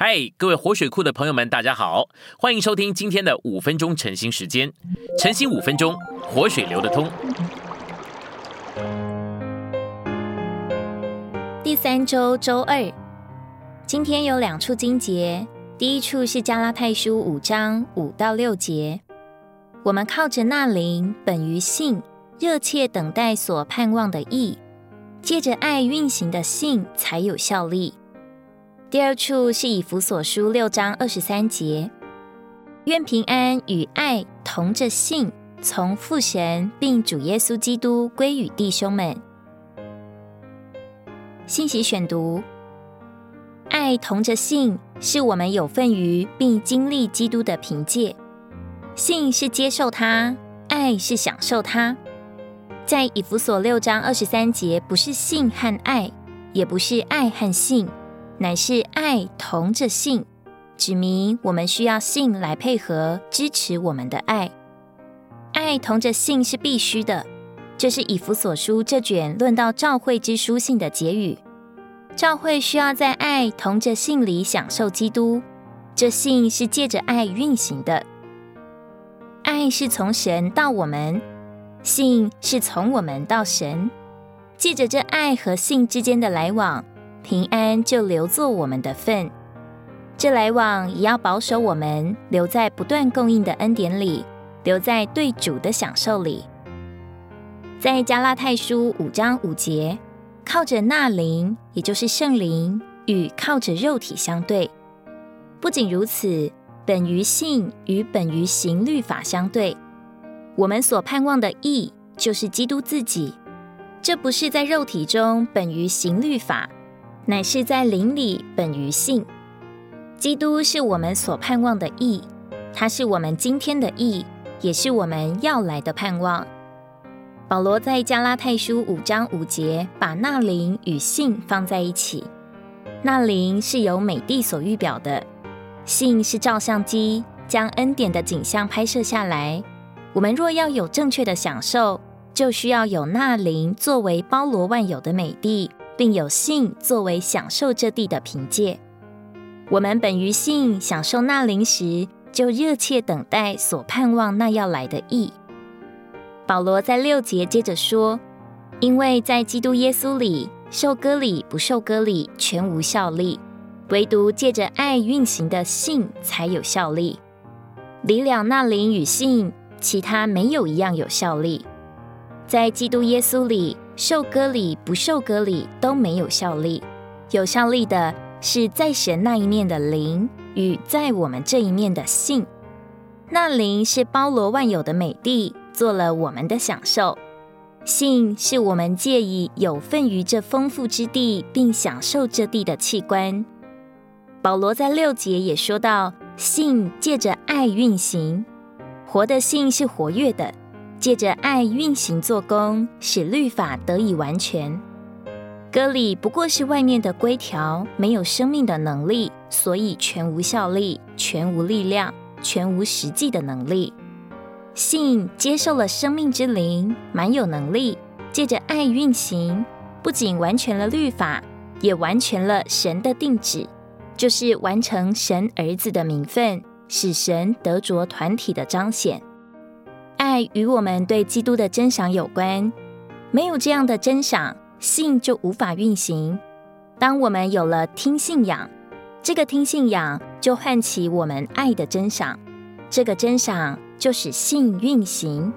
嗨，各位活水库的朋友们，大家好，欢迎收听今天的五分钟晨兴时间。晨兴五分钟，活水流得通。第三周周二，今天有两处经节，第一处是加拉太书五章五到六节。我们靠着那灵，本于信，热切等待所盼望的义，借着爱运行的信，才有效力。第二处是以弗所书六章二十三节，愿平安与爱同着信，从父神并主耶稣基督归与弟兄们。信息选读：爱同着信，是我们有份于并经历基督的凭借；信是接受他，爱是享受他。在以弗所六章二十三节，不是信和爱，也不是爱和信。乃是爱同着信，指明我们需要信来配合支持我们的爱。爱同着信是必须的，这是以弗所书这卷论到召会之书信的结语。召会需要在爱同着信里享受基督，这信是借着爱运行的。爱是从神到我们，信是从我们到神，借着这爱和信之间的来往。平安就留作我们的份，这来往也要保守我们留在不断供应的恩典里，留在对主的享受里。在加拉太书五章五节，靠着那灵，也就是圣灵，与靠着肉体相对。不仅如此，本于性与本于行律法相对。我们所盼望的义，就是基督自己。这不是在肉体中本于行律法。乃是在灵里本于信，基督是我们所盼望的义，他是我们今天的义，也是我们要来的盼望。保罗在加拉太书五章五节，把那灵与信放在一起。那灵是由美帝所预表的，信是照相机，将恩典的景象拍摄下来。我们若要有正确的享受，就需要有那灵作为包罗万有的美帝。并有信作为享受这地的凭借。我们本于信享受那灵时，就热切等待所盼望那要来的意。保罗在六节接着说：“因为在基督耶稣里，受割礼不受割礼全无效力，唯独借着爱运行的信才有效力。离了那灵与信，其他没有一样有效力。在基督耶稣里。”受割礼不受割礼都没有效力，有效力的是在神那一面的灵与在我们这一面的信。那灵是包罗万有的美地，做了我们的享受；信是我们借以有份于这丰富之地，并享受这地的器官。保罗在六节也说到，信借着爱运行，活的信是活跃的。借着爱运行做工，使律法得以完全。割礼不过是外面的规条，没有生命的能力，所以全无效力，全无力量，全无实际的能力。信接受了生命之灵，满有能力，借着爱运行，不仅完全了律法，也完全了神的定旨，就是完成神儿子的名分，使神得着团体的彰显。爱与我们对基督的真赏有关，没有这样的真赏，信就无法运行。当我们有了听信仰，这个听信仰就唤起我们爱的真赏，这个真赏就使信运行。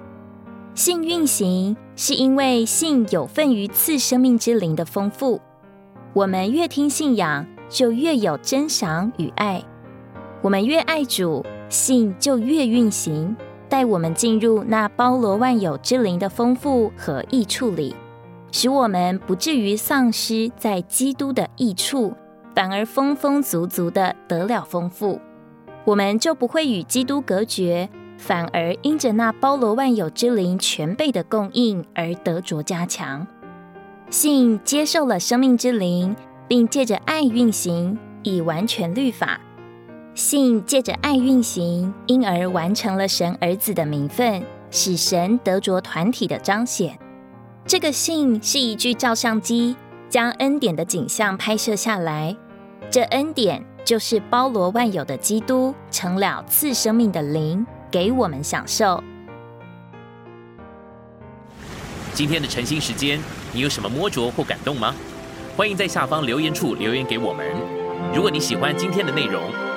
信运行是因为信有份于赐生命之灵的丰富。我们越听信仰，就越有真赏与爱。我们越爱主，信就越运行。带我们进入那包罗万有之灵的丰富和益处里，使我们不至于丧失在基督的益处，反而丰丰足足的得了丰富。我们就不会与基督隔绝，反而因着那包罗万有之灵全备的供应而得着加强。信接受了生命之灵，并借着爱运行，以完全律法。信借着爱运行，因而完成了神儿子的名分，使神得着团体的彰显。这个信是一具照相机，将恩典的景象拍摄下来。这恩典就是包罗万有的基督成了赐生命的灵，给我们享受。今天的晨兴时间，你有什么摸着或感动吗？欢迎在下方留言处留言给我们。如果你喜欢今天的内容，